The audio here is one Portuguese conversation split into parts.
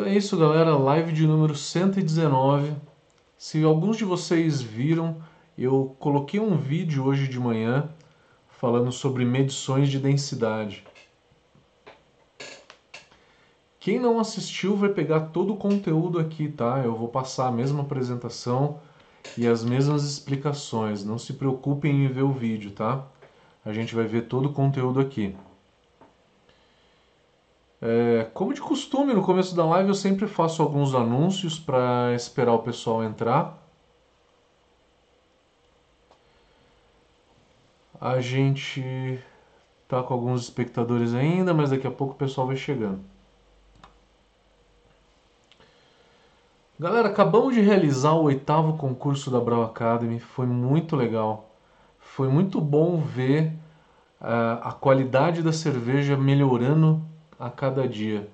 Então é isso, galera. Live de número 119. Se alguns de vocês viram, eu coloquei um vídeo hoje de manhã falando sobre medições de densidade. Quem não assistiu vai pegar todo o conteúdo aqui, tá? Eu vou passar a mesma apresentação e as mesmas explicações. Não se preocupem em ver o vídeo, tá? A gente vai ver todo o conteúdo aqui. É, como de costume, no começo da live eu sempre faço alguns anúncios para esperar o pessoal entrar. A gente tá com alguns espectadores ainda, mas daqui a pouco o pessoal vai chegando. Galera, acabamos de realizar o oitavo concurso da Brau Academy, foi muito legal. Foi muito bom ver uh, a qualidade da cerveja melhorando a cada dia.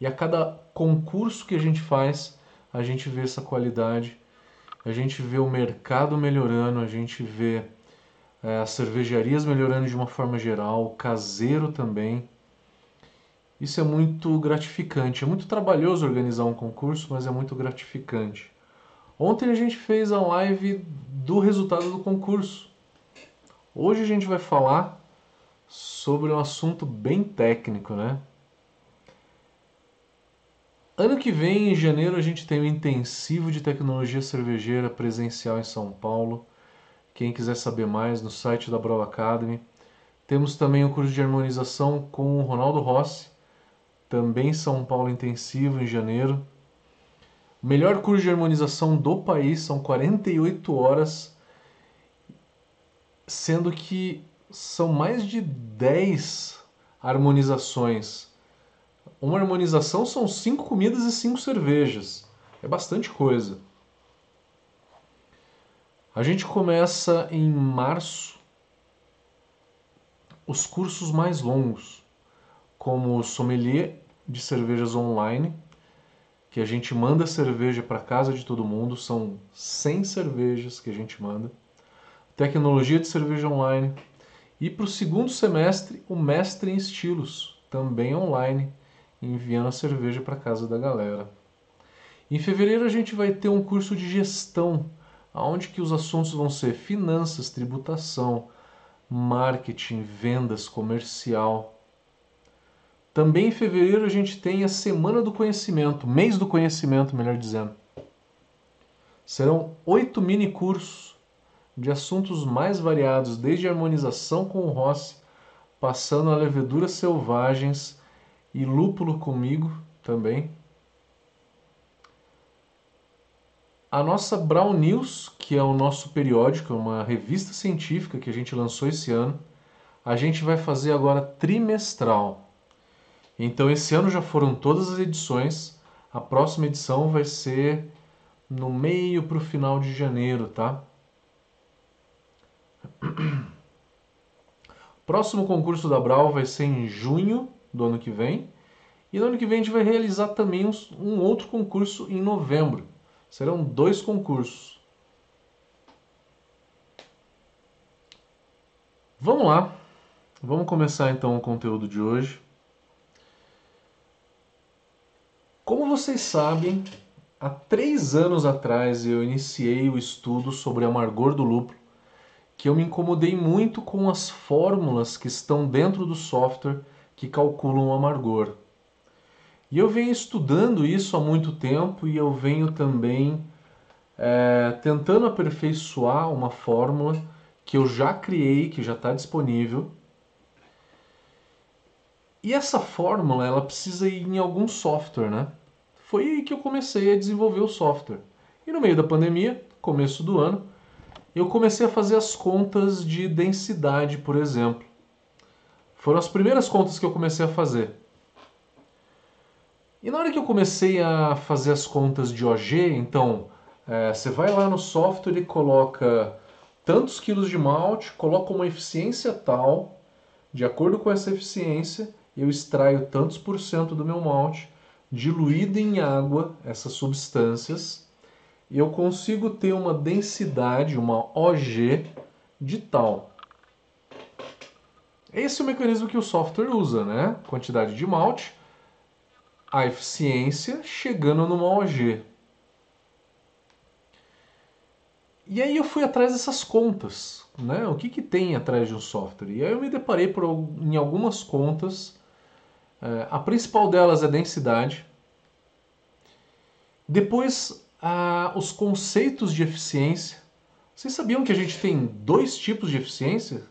E a cada concurso que a gente faz, a gente vê essa qualidade, a gente vê o mercado melhorando, a gente vê é, as cervejarias melhorando de uma forma geral, o caseiro também. Isso é muito gratificante. É muito trabalhoso organizar um concurso, mas é muito gratificante. Ontem a gente fez a live do resultado do concurso. Hoje a gente vai falar sobre um assunto bem técnico, né? Ano que vem, em janeiro, a gente tem o um intensivo de tecnologia cervejeira presencial em São Paulo. Quem quiser saber mais, no site da Brau Academy. Temos também o curso de harmonização com o Ronaldo Rossi, também São Paulo Intensivo, em janeiro. Melhor curso de harmonização do país, são 48 horas, sendo que são mais de 10 harmonizações uma harmonização são cinco comidas e cinco cervejas. É bastante coisa. A gente começa em março os cursos mais longos, como o sommelier de cervejas online, que a gente manda cerveja para casa de todo mundo, são 100 cervejas que a gente manda. Tecnologia de cerveja online. E para o segundo semestre, o mestre em estilos, também online enviando a cerveja para casa da galera. Em fevereiro a gente vai ter um curso de gestão, onde que os assuntos vão ser finanças, tributação, marketing, vendas, comercial. Também em fevereiro a gente tem a Semana do Conhecimento, mês do conhecimento, melhor dizendo. Serão oito mini cursos de assuntos mais variados, desde harmonização com o Rossi, passando a leveduras selvagens e Lúpulo comigo também. A nossa Brown News, que é o nosso periódico, é uma revista científica que a gente lançou esse ano, a gente vai fazer agora trimestral. Então esse ano já foram todas as edições, a próxima edição vai ser no meio para o final de janeiro, tá? Próximo concurso da Brau vai ser em junho do ano que vem. E no ano que vem a gente vai realizar também um outro concurso em novembro. Serão dois concursos. Vamos lá. Vamos começar então o conteúdo de hoje. Como vocês sabem, há três anos atrás eu iniciei o estudo sobre amargor do lúpulo, que eu me incomodei muito com as fórmulas que estão dentro do software que calculam o amargor. E eu venho estudando isso há muito tempo e eu venho também é, tentando aperfeiçoar uma fórmula que eu já criei, que já está disponível. E essa fórmula ela precisa ir em algum software, né? Foi aí que eu comecei a desenvolver o software. E no meio da pandemia, começo do ano, eu comecei a fazer as contas de densidade, por exemplo. Foram as primeiras contas que eu comecei a fazer. E na hora que eu comecei a fazer as contas de OG, então é, você vai lá no software e coloca tantos quilos de malte, coloca uma eficiência tal, de acordo com essa eficiência, eu extraio tantos por cento do meu malte, diluído em água, essas substâncias, e eu consigo ter uma densidade, uma OG de tal. Esse é o mecanismo que o software usa, né? Quantidade de malte a eficiência chegando numa OG. E aí eu fui atrás dessas contas, né? O que, que tem atrás de um software? E aí eu me deparei por, em algumas contas. É, a principal delas é densidade. Depois, a, os conceitos de eficiência. Vocês sabiam que a gente tem dois tipos de eficiência?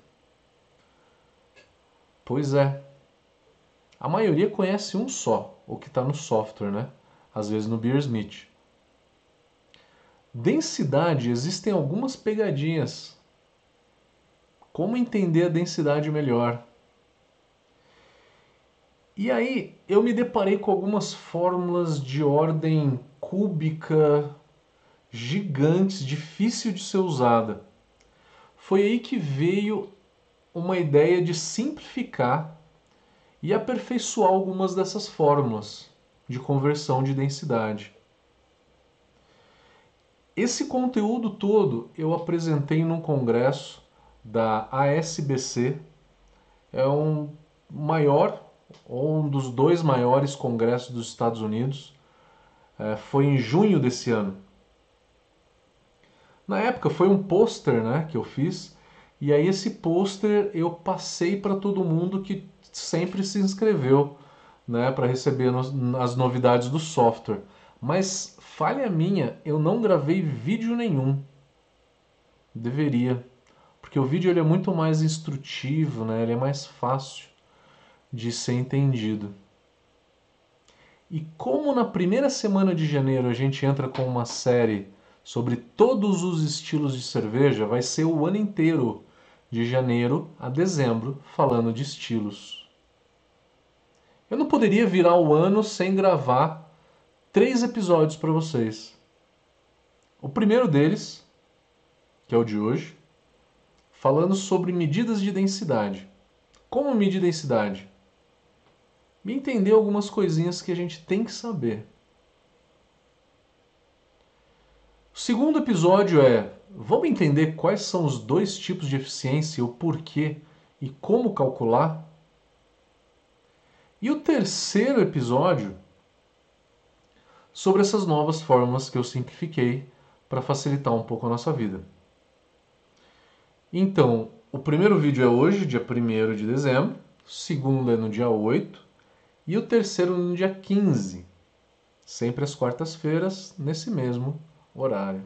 Pois é. A maioria conhece um só, o que está no software, né? Às vezes no Beersmith. Densidade, existem algumas pegadinhas. Como entender a densidade melhor? E aí eu me deparei com algumas fórmulas de ordem cúbica gigantes, difícil de ser usada. Foi aí que veio uma ideia de simplificar e aperfeiçoar algumas dessas fórmulas de conversão de densidade. Esse conteúdo todo eu apresentei num congresso da ASBC, é um maior, ou um dos dois maiores congressos dos Estados Unidos, é, foi em junho desse ano. Na época foi um pôster né, que eu fiz, e aí esse pôster eu passei para todo mundo que sempre se inscreveu né, para receber as novidades do software. Mas falha minha, eu não gravei vídeo nenhum. Deveria. Porque o vídeo ele é muito mais instrutivo, né? ele é mais fácil de ser entendido. E como na primeira semana de janeiro a gente entra com uma série sobre todos os estilos de cerveja, vai ser o ano inteiro, de janeiro a dezembro, falando de estilos. Eu não poderia virar o ano sem gravar três episódios para vocês. O primeiro deles, que é o de hoje, falando sobre medidas de densidade. Como medir densidade? Me entender algumas coisinhas que a gente tem que saber. O segundo episódio é: vamos entender quais são os dois tipos de eficiência, o porquê e como calcular? E o terceiro episódio sobre essas novas formas que eu simplifiquei para facilitar um pouco a nossa vida. Então, o primeiro vídeo é hoje, dia 1 de dezembro, o segundo é no dia 8 e o terceiro no dia 15, sempre às quartas-feiras, nesse mesmo horário.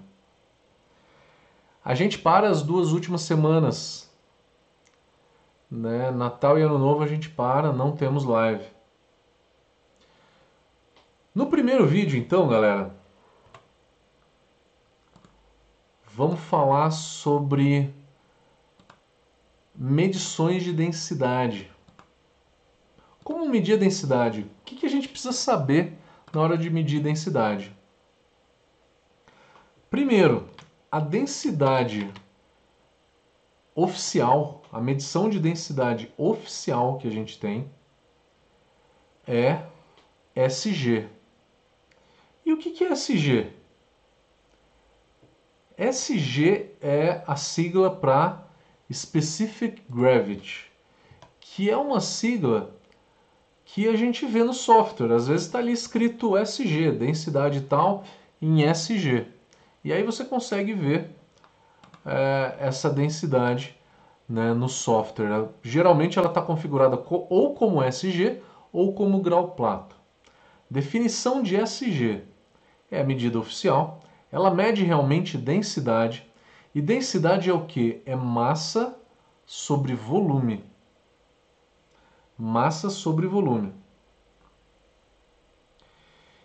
A gente para as duas últimas semanas. Né? Natal e Ano Novo a gente para, não temos live. No primeiro vídeo, então, galera, vamos falar sobre medições de densidade. Como medir a densidade? O que a gente precisa saber na hora de medir densidade? Primeiro, a densidade oficial, a medição de densidade oficial que a gente tem é SG. E o que é SG? SG é a sigla para Specific Gravity, que é uma sigla que a gente vê no software. Às vezes está ali escrito SG, densidade tal, em SG. E aí você consegue ver é, essa densidade né, no software. Geralmente ela está configurada ou como SG ou como grau plato. Definição de SG é a medida oficial. Ela mede realmente densidade. E densidade é o que? É massa sobre volume. Massa sobre volume.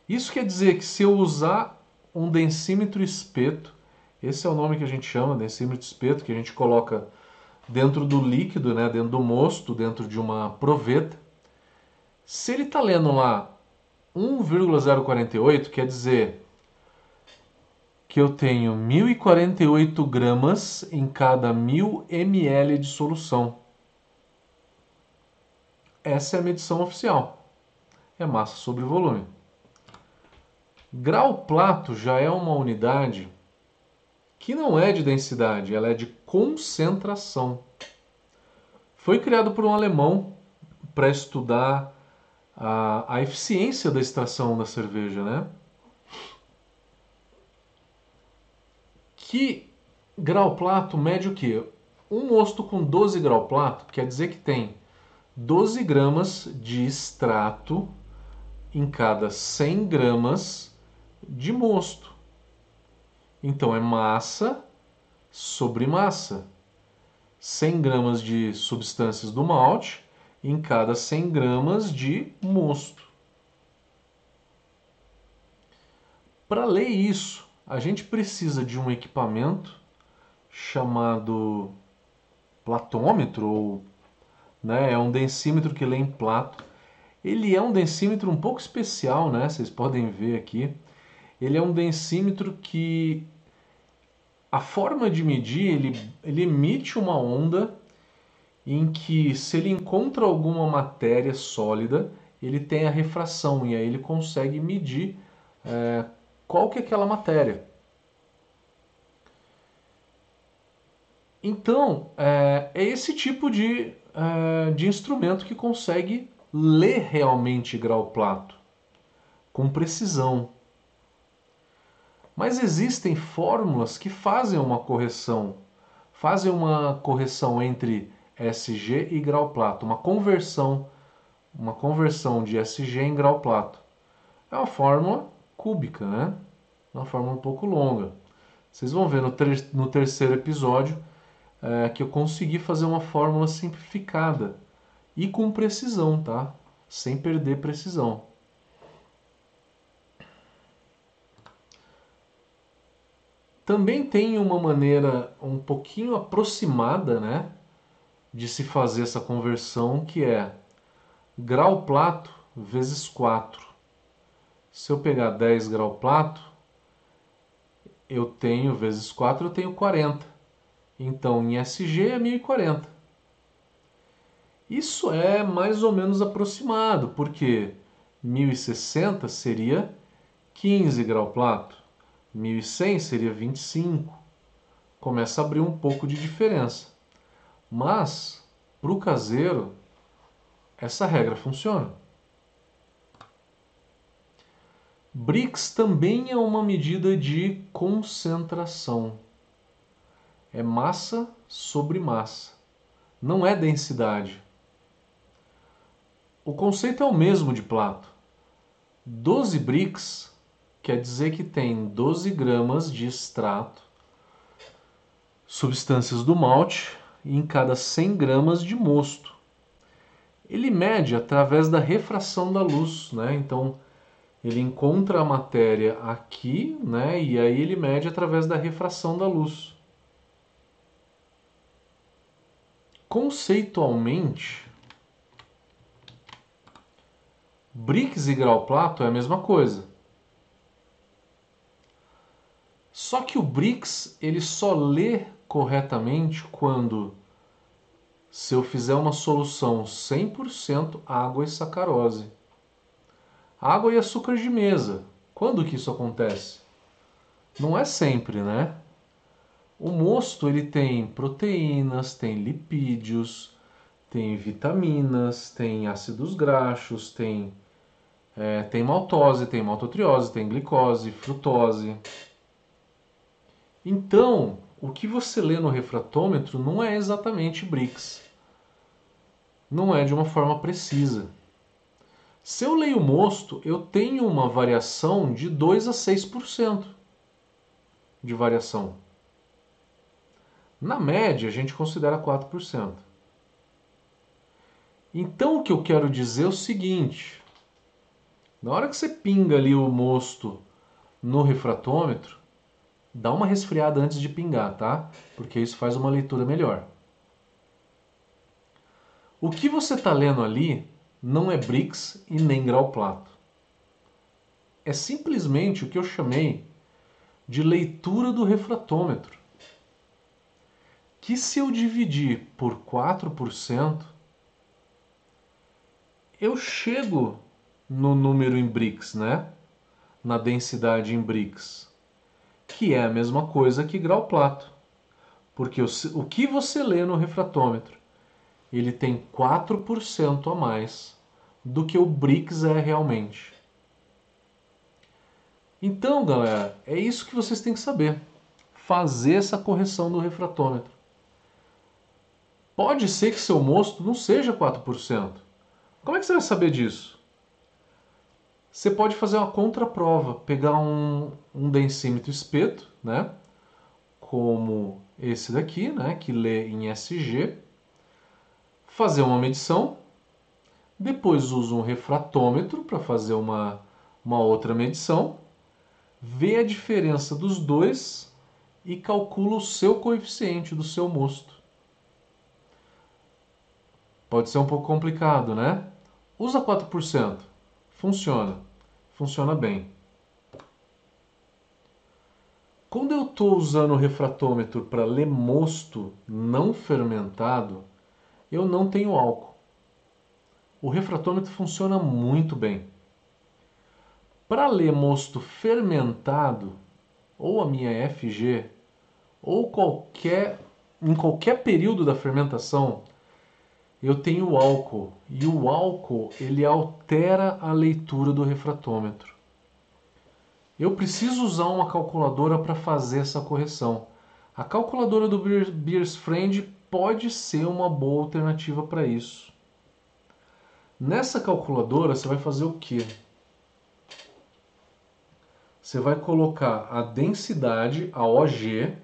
Isso quer dizer que se eu usar um densímetro espeto, esse é o nome que a gente chama, densímetro espeto, que a gente coloca dentro do líquido, né, dentro do mosto, dentro de uma proveta. Se ele está lendo lá 1,048, quer dizer que eu tenho 1048 gramas em cada 1000 ml de solução. Essa é a medição oficial. É massa sobre volume. Grau plato já é uma unidade que não é de densidade, ela é de concentração. Foi criado por um alemão para estudar a, a eficiência da extração da cerveja, né? Que grau plato mede o quê? Um mosto com 12 grau plato quer dizer que tem 12 gramas de extrato em cada 100 gramas de mosto. Então é massa sobre massa. 100 gramas de substâncias do malte em cada 100 gramas de mosto. Para ler isso, a gente precisa de um equipamento chamado platômetro, ou, né, é um densímetro que lê em plato. Ele é um densímetro um pouco especial, né? Vocês podem ver aqui. Ele é um densímetro que a forma de medir, ele, ele emite uma onda em que se ele encontra alguma matéria sólida, ele tem a refração e aí ele consegue medir é, qual que é aquela matéria. Então, é, é esse tipo de, é, de instrumento que consegue ler realmente grau plato, com precisão. Mas existem fórmulas que fazem uma correção, fazem uma correção entre SG e grau plato, uma conversão, uma conversão de SG em grau plato. É uma fórmula cúbica, né? Uma fórmula um pouco longa. Vocês vão ver no, ter no terceiro episódio é, que eu consegui fazer uma fórmula simplificada e com precisão, tá? Sem perder precisão. Também tem uma maneira um pouquinho aproximada, né? de se fazer essa conversão, que é grau plato vezes 4. Se eu pegar 10 grau plato, eu tenho vezes 4, eu tenho 40. Então, em SG é 1040. Isso é mais ou menos aproximado, porque 1060 seria 15 grau plato, 1100 seria 25. Começa a abrir um pouco de diferença. Mas, para o caseiro, essa regra funciona. BRICS também é uma medida de concentração. É massa sobre massa. Não é densidade. O conceito é o mesmo de Plato. 12 BRICS quer dizer que tem 12 gramas de extrato, substâncias do malte, em cada 100 gramas de mosto. Ele mede através da refração da luz, né? Então ele encontra a matéria aqui, né? E aí ele mede através da refração da luz. Conceitualmente, BRICS e grau plato é a mesma coisa. Só que o BRICS ele só lê corretamente quando se eu fizer uma solução 100% água e sacarose. Água e açúcar de mesa. Quando que isso acontece? Não é sempre, né? O mosto ele tem proteínas, tem lipídios, tem vitaminas, tem ácidos graxos, tem, é, tem maltose, tem maltotriose, tem glicose, frutose. Então, o que você lê no refratômetro não é exatamente BRICS. Não é de uma forma precisa. Se eu leio mosto, eu tenho uma variação de 2 a 6% de variação. Na média, a gente considera 4%. Então, o que eu quero dizer é o seguinte: na hora que você pinga ali o mosto no refratômetro, dá uma resfriada antes de pingar, tá? Porque isso faz uma leitura melhor. O que você está lendo ali não é BRICS e nem grau plato. É simplesmente o que eu chamei de leitura do refratômetro. Que se eu dividir por 4%, eu chego no número em BRICS, né? Na densidade em BRICS que é a mesma coisa que grau plato. Porque o, o que você lê no refratômetro, ele tem 4% a mais do que o Brix é realmente. Então, galera, é isso que vocês têm que saber. Fazer essa correção do refratômetro. Pode ser que seu mosto não seja 4%. Como é que você vai saber disso? Você pode fazer uma contraprova, pegar um, um densímetro espeto, né? Como esse daqui, né? Que lê em SG, fazer uma medição, depois usa um refratômetro para fazer uma, uma outra medição, vê a diferença dos dois e calcula o seu coeficiente do seu mosto. Pode ser um pouco complicado, né? Usa 4%. Funciona. Funciona bem. Quando eu estou usando o refratômetro para ler mosto não fermentado, eu não tenho álcool. O refratômetro funciona muito bem. Para ler mosto fermentado, ou a minha FG, ou qualquer em qualquer período da fermentação, eu tenho álcool e o álcool ele altera a leitura do refratômetro. Eu preciso usar uma calculadora para fazer essa correção. A calculadora do Beers Friend pode ser uma boa alternativa para isso. Nessa calculadora você vai fazer o quê? Você vai colocar a densidade, a OG,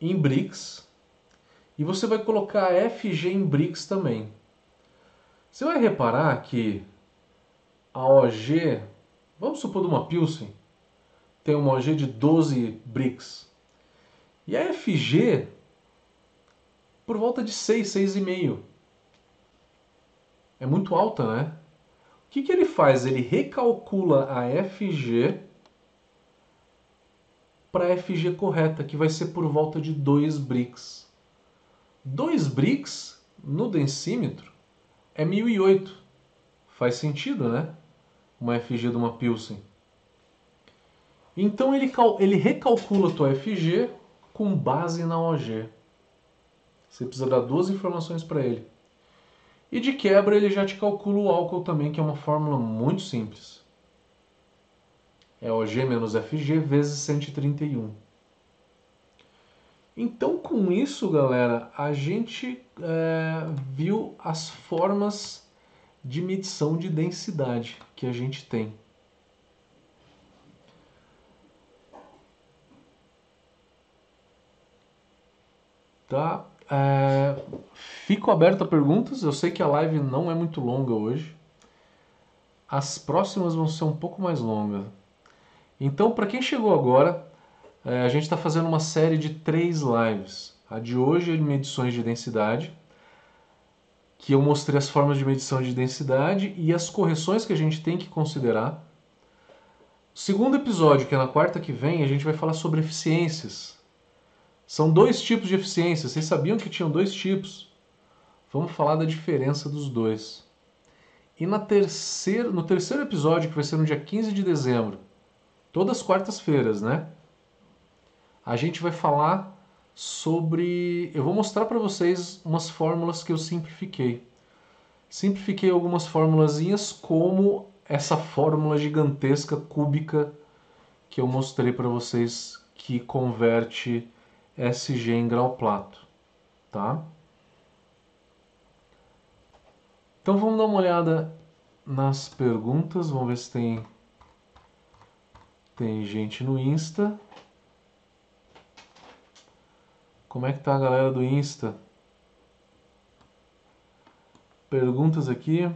em Brix e você vai colocar FG em bricks também. Você vai reparar que a OG, vamos supor de uma Pilsen, tem uma OG de 12 bricks. E a FG por volta de 6, 6,5. É muito alta, né? O que, que ele faz? Ele recalcula a FG para a FG correta, que vai ser por volta de 2 bricks. 2 bricks no densímetro é 1008. Faz sentido, né? Uma FG de uma Pilsen. Então ele, ele recalcula a tua FG com base na OG. Você precisa dar duas informações para ele. E de quebra ele já te calcula o álcool também, que é uma fórmula muito simples. É OG menos FG vezes 131. Então, com isso, galera, a gente é, viu as formas de medição de densidade que a gente tem. Tá? É, fico aberto a perguntas. Eu sei que a live não é muito longa hoje. As próximas vão ser um pouco mais longas. Então, para quem chegou agora, é, a gente está fazendo uma série de três lives. A de hoje é de medições de densidade, que eu mostrei as formas de medição de densidade e as correções que a gente tem que considerar. O segundo episódio, que é na quarta que vem, a gente vai falar sobre eficiências. São dois tipos de eficiência. Vocês sabiam que tinham dois tipos? Vamos falar da diferença dos dois. E na terceira, no terceiro episódio, que vai ser no dia 15 de dezembro, todas as quartas-feiras, né? A gente vai falar sobre. Eu vou mostrar para vocês umas fórmulas que eu simplifiquei. Simplifiquei algumas formulazinhas, como essa fórmula gigantesca cúbica que eu mostrei para vocês, que converte SG em grau plato, tá? Então vamos dar uma olhada nas perguntas, vamos ver se tem tem gente no Insta. Como é que tá a galera do Insta? Perguntas aqui.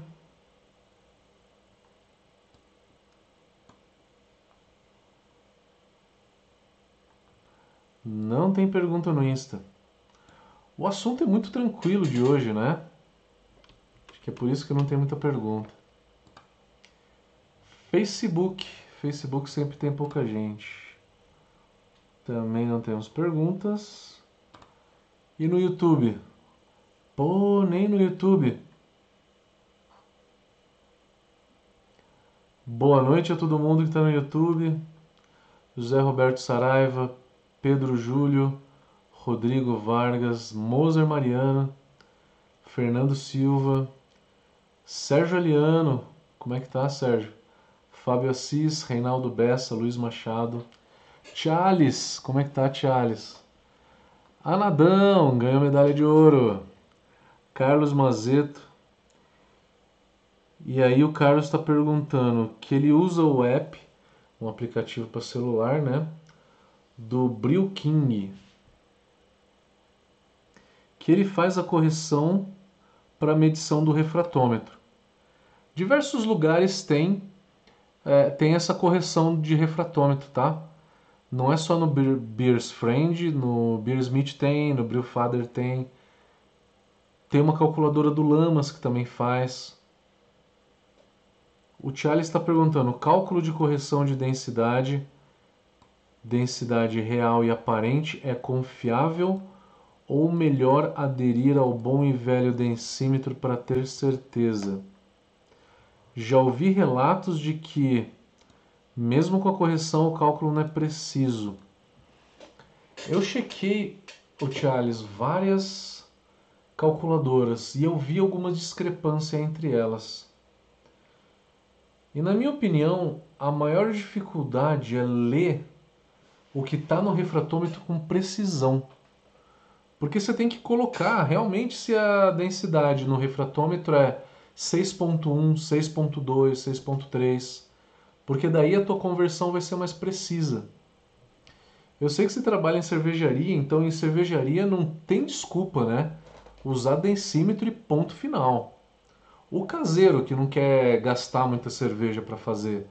Não tem pergunta no Insta. O assunto é muito tranquilo de hoje, né? Acho que é por isso que não tem muita pergunta. Facebook. Facebook sempre tem pouca gente. Também não temos perguntas. E no YouTube? Pô, nem no YouTube. Boa noite a todo mundo que está no YouTube. José Roberto Saraiva, Pedro Júlio, Rodrigo Vargas, Moser Mariana, Fernando Silva, Sérgio Aliano, como é que tá, Sérgio? Fábio Assis, Reinaldo Bessa, Luiz Machado. Charles, como é que tá, Charles? Anadão, ganhou medalha de ouro. Carlos Mazeto. E aí o Carlos está perguntando que ele usa o app, um aplicativo para celular, né? Do Bril King. Que ele faz a correção para medição do refratômetro. Diversos lugares têm é, tem essa correção de refratômetro, tá? Não é só no Beers Friend, no Beersmith tem, no Brewfather tem. Tem uma calculadora do Lamas que também faz. O Charles está perguntando: cálculo de correção de densidade, densidade real e aparente é confiável ou melhor aderir ao bom e velho densímetro para ter certeza? Já ouvi relatos de que, mesmo com a correção, o cálculo não é preciso. Eu chequei, o Charles, várias calculadoras e eu vi alguma discrepância entre elas. E na minha opinião, a maior dificuldade é ler o que está no refratômetro com precisão. Porque você tem que colocar realmente se a densidade no refratômetro é 6.1, 6.2, 6.3, porque daí a tua conversão vai ser mais precisa. Eu sei que você trabalha em cervejaria, então em cervejaria não tem desculpa, né? Usar densímetro e ponto final. O caseiro que não quer gastar muita cerveja para fazer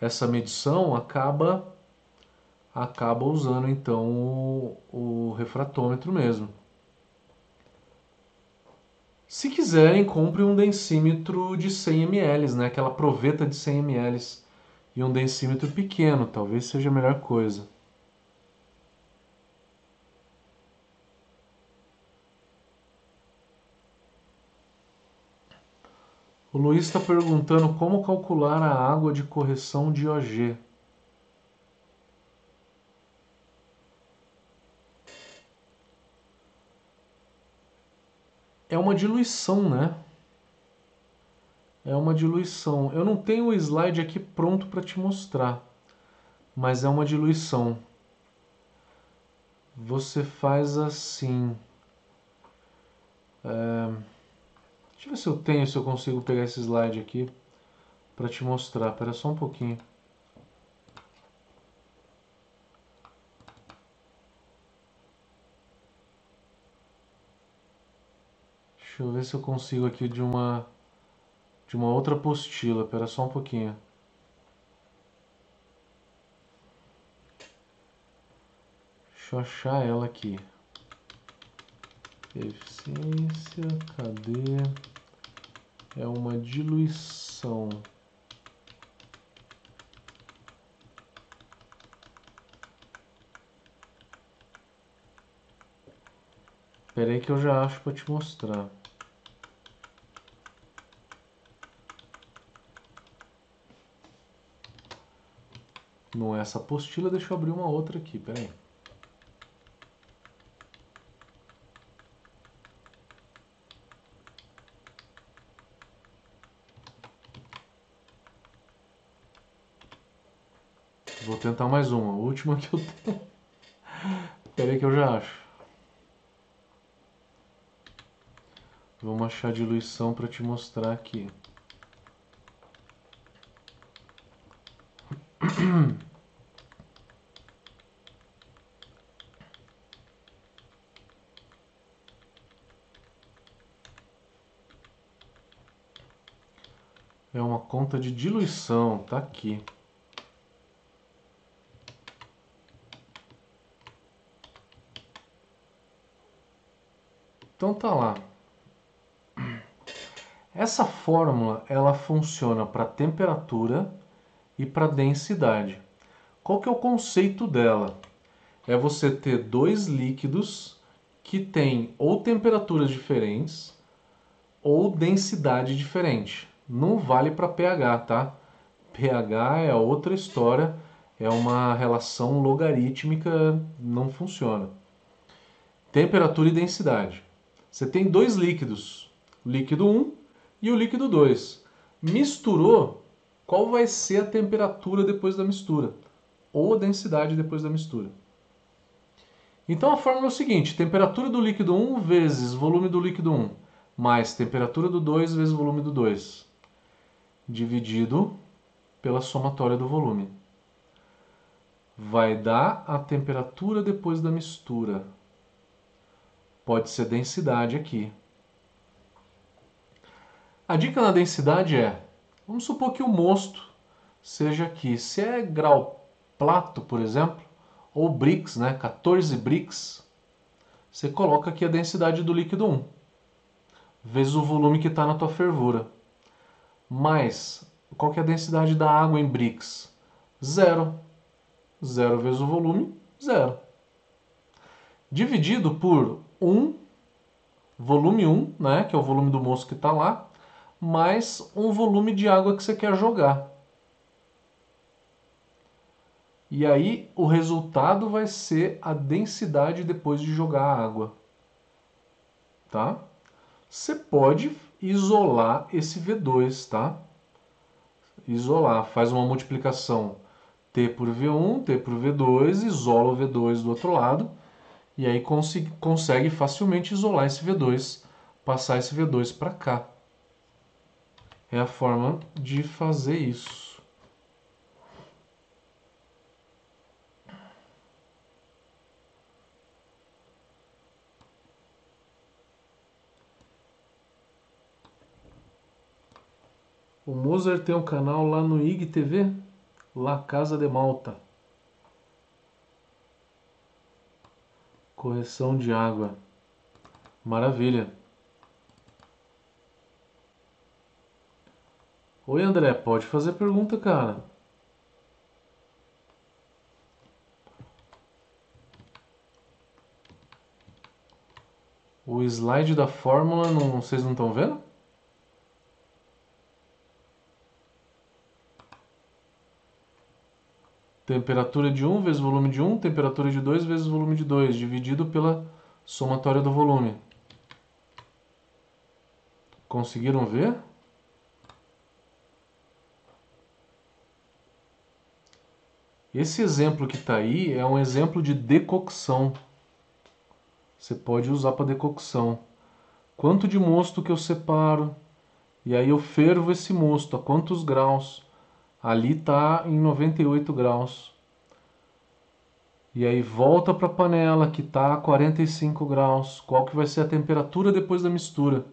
essa medição acaba acaba usando então o, o refratômetro mesmo. Se quiserem, compre um densímetro de 100 ml, né? aquela proveta de 100 ml e um densímetro pequeno, talvez seja a melhor coisa. O Luiz está perguntando como calcular a água de correção de OG. é uma diluição, né? É uma diluição. Eu não tenho o slide aqui pronto para te mostrar, mas é uma diluição. Você faz assim. É... Deixa eu ver se eu tenho, se eu consigo pegar esse slide aqui para te mostrar. Espera só um pouquinho. Deixa eu ver se eu consigo aqui de uma de uma outra apostila. Espera só um pouquinho. Deixa eu achar ela aqui. Eficiência, cadê? É uma diluição. Espera aí que eu já acho para te mostrar. Não é essa apostila, deixa eu abrir uma outra aqui, peraí. Vou tentar mais uma, a última que eu tenho. Peraí que eu já acho. Vamos achar diluição para te mostrar aqui. É uma conta de diluição, tá aqui. Então tá lá. Essa fórmula ela funciona para temperatura e para densidade. Qual que é o conceito dela? É você ter dois líquidos que têm ou temperaturas diferentes ou densidade diferente. Não vale para pH, tá? pH é outra história, é uma relação logarítmica, não funciona. Temperatura e densidade. Você tem dois líquidos. Líquido 1 e o líquido 2. Misturou, qual vai ser a temperatura depois da mistura? Ou a densidade depois da mistura. Então a fórmula é o seguinte: temperatura do líquido 1 vezes volume do líquido 1 mais temperatura do 2 vezes volume do 2 dividido pela somatória do volume. Vai dar a temperatura depois da mistura. Pode ser densidade aqui. A dica na densidade é, vamos supor que o mosto seja aqui. Se é grau plato, por exemplo, ou bricks, né, 14 bricks, você coloca aqui a densidade do líquido 1, vezes o volume que está na tua fervura. Mais, qual que é a densidade da água em bricks? Zero. Zero vezes o volume, zero. Dividido por 1, volume 1, né, que é o volume do moço que está lá, mais um volume de água que você quer jogar. E aí o resultado vai ser a densidade depois de jogar a água. Tá? Você pode isolar esse V2, tá? Isolar, faz uma multiplicação T por V1, T por V2, isola o V2 do outro lado e aí consegue facilmente isolar esse V2, passar esse V2 para cá é a forma de fazer isso. O Mozart tem um canal lá no IGTV, La Casa de Malta. Correção de água. Maravilha. Oi, André, pode fazer pergunta, cara. O slide da fórmula, não, vocês não estão vendo? Temperatura de 1 vezes volume de 1, temperatura de 2 vezes volume de 2, dividido pela somatória do volume. Conseguiram ver? Esse exemplo que está aí é um exemplo de decocção. Você pode usar para decocção. Quanto de mosto que eu separo? E aí eu fervo esse mosto a quantos graus? Ali está em 98 graus. E aí volta para a panela que está a 45 graus. Qual que vai ser a temperatura depois da mistura?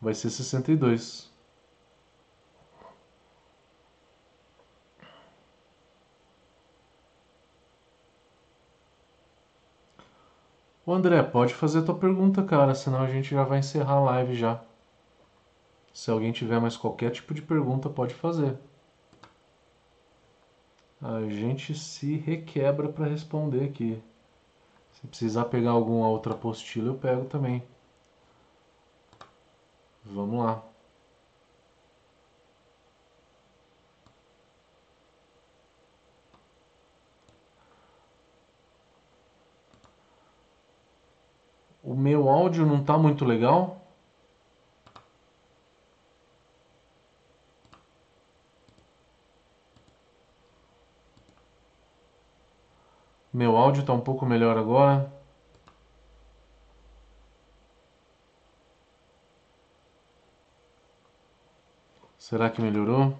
Vai ser 62. Ô André, pode fazer tua pergunta, cara, senão a gente já vai encerrar a live já. Se alguém tiver mais qualquer tipo de pergunta, pode fazer. A gente se requebra para responder aqui. Se precisar pegar alguma outra apostila, eu pego também. Vamos lá. o meu áudio não está muito legal. Meu áudio está um pouco melhor agora. Será que melhorou?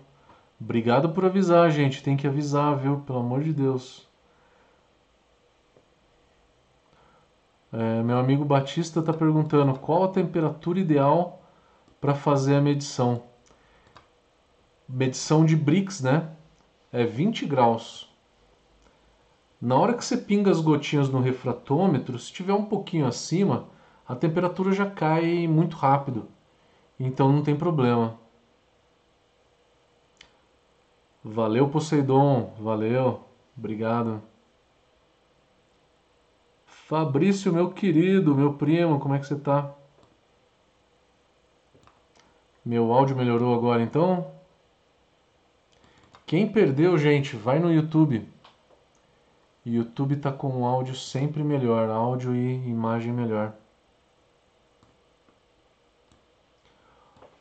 Obrigado por avisar, gente. Tem que avisar, viu? Pelo amor de Deus. É, meu amigo Batista está perguntando qual a temperatura ideal para fazer a medição. Medição de Brix, né? É 20 graus. Na hora que você pinga as gotinhas no refratômetro, se tiver um pouquinho acima, a temperatura já cai muito rápido. Então não tem problema. Valeu, Poseidon. Valeu. Obrigado. Fabrício, meu querido, meu primo, como é que você tá? Meu áudio melhorou agora então? Quem perdeu, gente, vai no YouTube. YouTube tá com áudio sempre melhor, áudio e imagem melhor.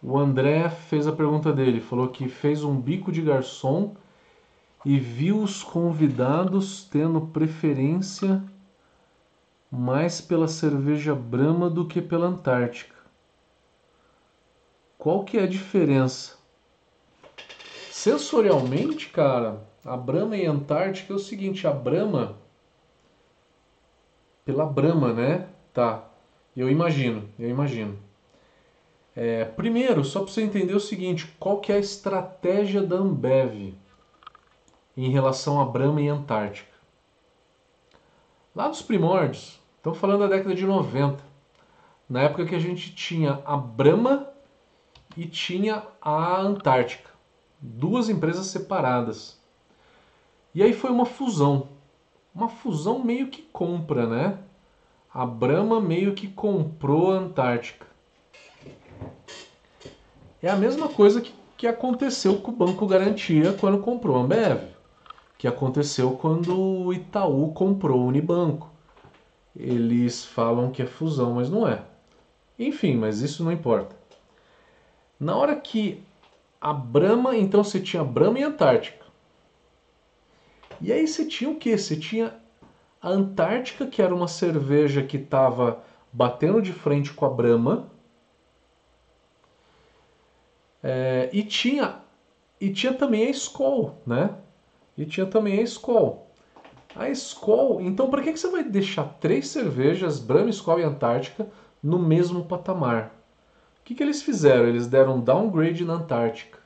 O André fez a pergunta dele, falou que fez um bico de garçom e viu os convidados tendo preferência mais pela cerveja Brahma do que pela Antártica. Qual que é a diferença? Sensorialmente, cara, a Brahma e a Antártica é o seguinte, a Brahma pela Brahma, né? Tá. Eu imagino, eu imagino. É, primeiro, só para você entender o seguinte, qual que é a estratégia da Ambev em relação a Brahma e Antártica? Lá dos primórdios, estamos falando da década de 90, na época que a gente tinha a Brahma e tinha a Antártica, duas empresas separadas. E aí foi uma fusão, uma fusão meio que compra, né? A Brahma meio que comprou a Antártica. É a mesma coisa que, que aconteceu com o Banco Garantia quando comprou a Ambev, que aconteceu quando o Itaú comprou o Unibanco. Eles falam que é fusão, mas não é. Enfim, mas isso não importa. Na hora que a Brahma, então você tinha Brahma e Antártica. E aí você tinha o que? Você tinha a Antártica, que era uma cerveja que estava batendo de frente com a Brahma, é, e tinha e tinha também a Skol, né? E tinha também a Skol. A Skol, então para que, que você vai deixar três cervejas, Brahma, Skol e Antártica, no mesmo patamar? O que, que eles fizeram? Eles deram um downgrade na Antártica.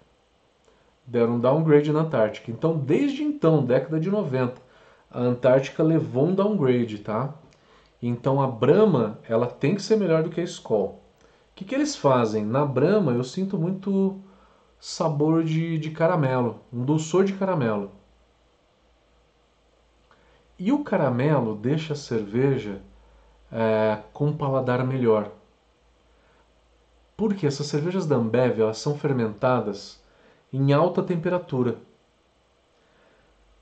Deram um downgrade na Antártica. Então, desde então, década de 90, a Antártica levou um downgrade, tá? Então a Brahma, ela tem que ser melhor do que a Skol. O que, que eles fazem? Na Brahma eu sinto muito sabor de, de caramelo, um dulçor de caramelo. E o caramelo deixa a cerveja é, com um paladar melhor. Porque essas cervejas da Ambev elas são fermentadas em alta temperatura.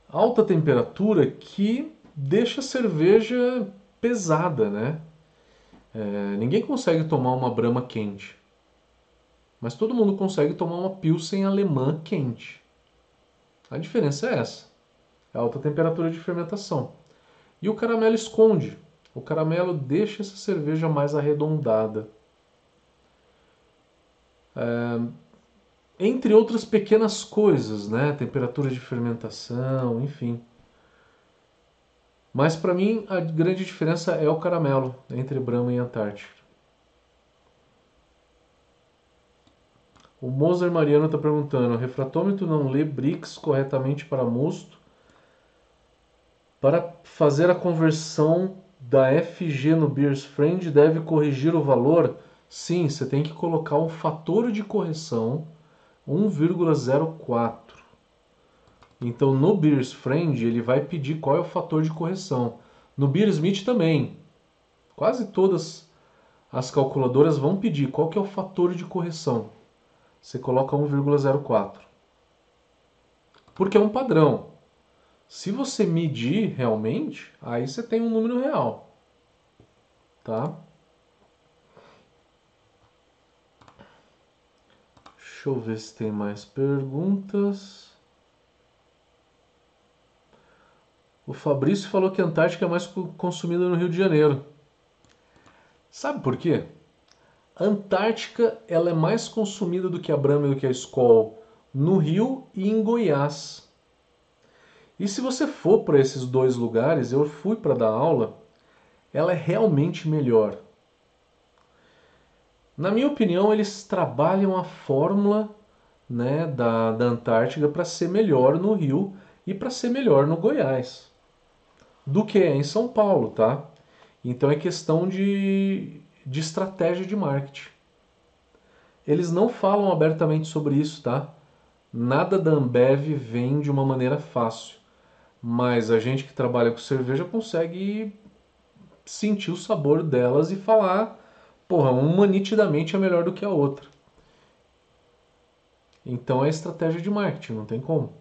Alta temperatura que deixa a cerveja pesada, né? É, ninguém consegue tomar uma brama quente. Mas todo mundo consegue tomar uma Pilsen alemã quente. A diferença é essa. É alta temperatura de fermentação. E o caramelo esconde. O caramelo deixa essa cerveja mais arredondada. É, entre outras pequenas coisas, né? Temperatura de fermentação, enfim. Mas para mim a grande diferença é o caramelo entre Brahma e Antártica. O Moser Mariano está perguntando: o refratômetro não lê BRICS corretamente para mosto? Para fazer a conversão da FG no Beers Friend, deve corrigir o valor? Sim, você tem que colocar um fator de correção 1,04. Então no Beers Friend ele vai pedir qual é o fator de correção. No Beer Smith também. Quase todas as calculadoras vão pedir qual que é o fator de correção. Você coloca 1,04. Porque é um padrão. Se você medir realmente, aí você tem um número real. Tá? Deixa eu ver se tem mais perguntas. O Fabrício falou que a Antártica é mais consumida no Rio de Janeiro. Sabe por quê? A Antártica ela é mais consumida do que a Brahma e do que a Skol no Rio e em Goiás. E se você for para esses dois lugares, eu fui para dar aula, ela é realmente melhor. Na minha opinião, eles trabalham a fórmula né, da, da Antártica para ser melhor no Rio e para ser melhor no Goiás do que é em São Paulo, tá? Então é questão de, de estratégia de marketing. Eles não falam abertamente sobre isso, tá? Nada da Ambev vem de uma maneira fácil, mas a gente que trabalha com cerveja consegue sentir o sabor delas e falar, porra, uma nitidamente é melhor do que a outra. Então é estratégia de marketing, não tem como.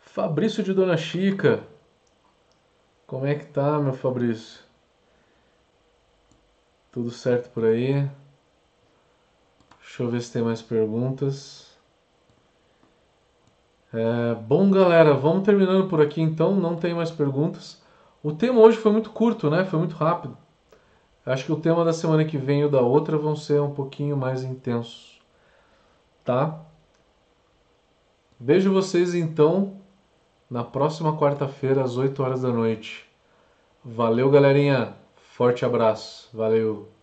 Fabrício de Dona Chica. Como é que tá, meu Fabrício? Tudo certo por aí? Deixa eu ver se tem mais perguntas. É, bom, galera, vamos terminando por aqui então. Não tem mais perguntas. O tema hoje foi muito curto, né? Foi muito rápido. Acho que o tema da semana que vem e o da outra vão ser um pouquinho mais intensos. Tá? Vejo vocês então na próxima quarta-feira às 8 horas da noite. Valeu, galerinha. Forte abraço. Valeu.